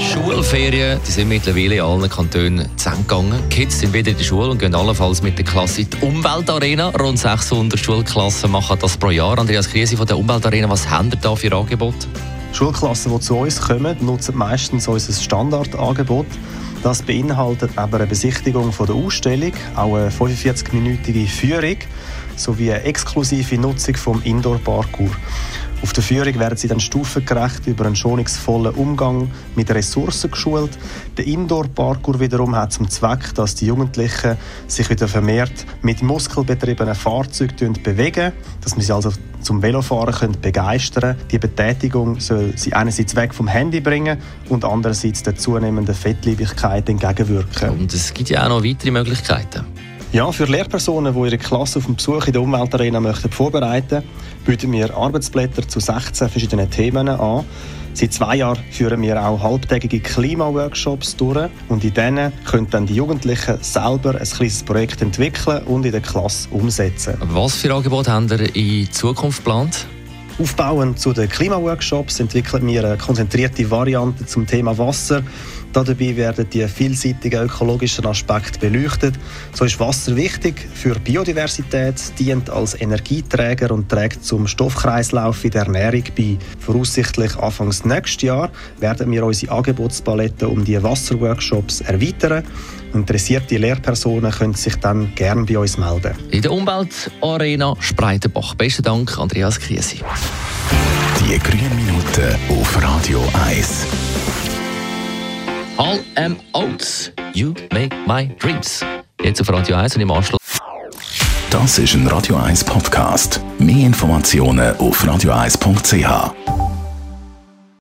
Schulferien die sind mittlerweile in allen Kantonen zusammengegangen. Die Kids sind wieder in der Schule und gehen allenfalls mit der Klasse in die Umweltarena. Rund 600 Schulklassen machen das pro Jahr. Andreas Krise von der Umweltarena, was haben ihr da für Angebote? Schulklassen, die zu uns kommen, nutzen meistens unser Standardangebot. Das beinhaltet neben einer Besichtigung der Ausstellung auch eine 45-minütige Führung sowie eine exklusive Nutzung vom Indoor-Parkour. Auf der Führung werden sie dann stufengerecht über einen schonungsvollen Umgang mit Ressourcen geschult. Der Indoor-Parkour wiederum hat zum Zweck, dass die Jugendlichen sich wieder vermehrt mit muskelbetriebenen Fahrzeugen bewegen, dass man sie also zum Velofahren können begeistern können. Die Betätigung soll sie einerseits weg vom Handy bringen und andererseits der zunehmenden Fettleibigkeit entgegenwirken. Und es gibt ja auch noch weitere Möglichkeiten. Ja, für Lehrpersonen, die ihre Klasse auf den Besuch in der Umweltarena möchten vorbereiten bieten wir Arbeitsblätter zu 16 verschiedenen Themen an. Seit zwei Jahren führen wir auch halbtägige Klimaworkshops durch und in denen können dann die Jugendlichen selber ein kleines Projekt entwickeln und in der Klasse umsetzen. Was für Angebote haben ihr in Zukunft geplant? Aufbauend zu den Klimaworkshops entwickeln wir eine konzentrierte Variante zum Thema Wasser. Dabei werden die vielseitigen ökologischen Aspekte beleuchtet. So ist Wasser wichtig für Biodiversität, dient als Energieträger und trägt zum Stoffkreislauf in der Ernährung bei. Voraussichtlich Anfangs nächstes Jahr werden wir unsere Angebotspalette um die Wasserworkshops erweitern. Interessierte Lehrpersonen können sich dann gerne bei uns melden. In der Umweltarena Spreitenbach. Besten Dank, Andreas Kriesi. Die grünen Minuten auf Radio 1. All am Oats. You make my dreams. Jetzt auf Radio 1 und im Anschluss. Das ist ein Radio 1 Podcast. Mehr Informationen auf radio1.ch.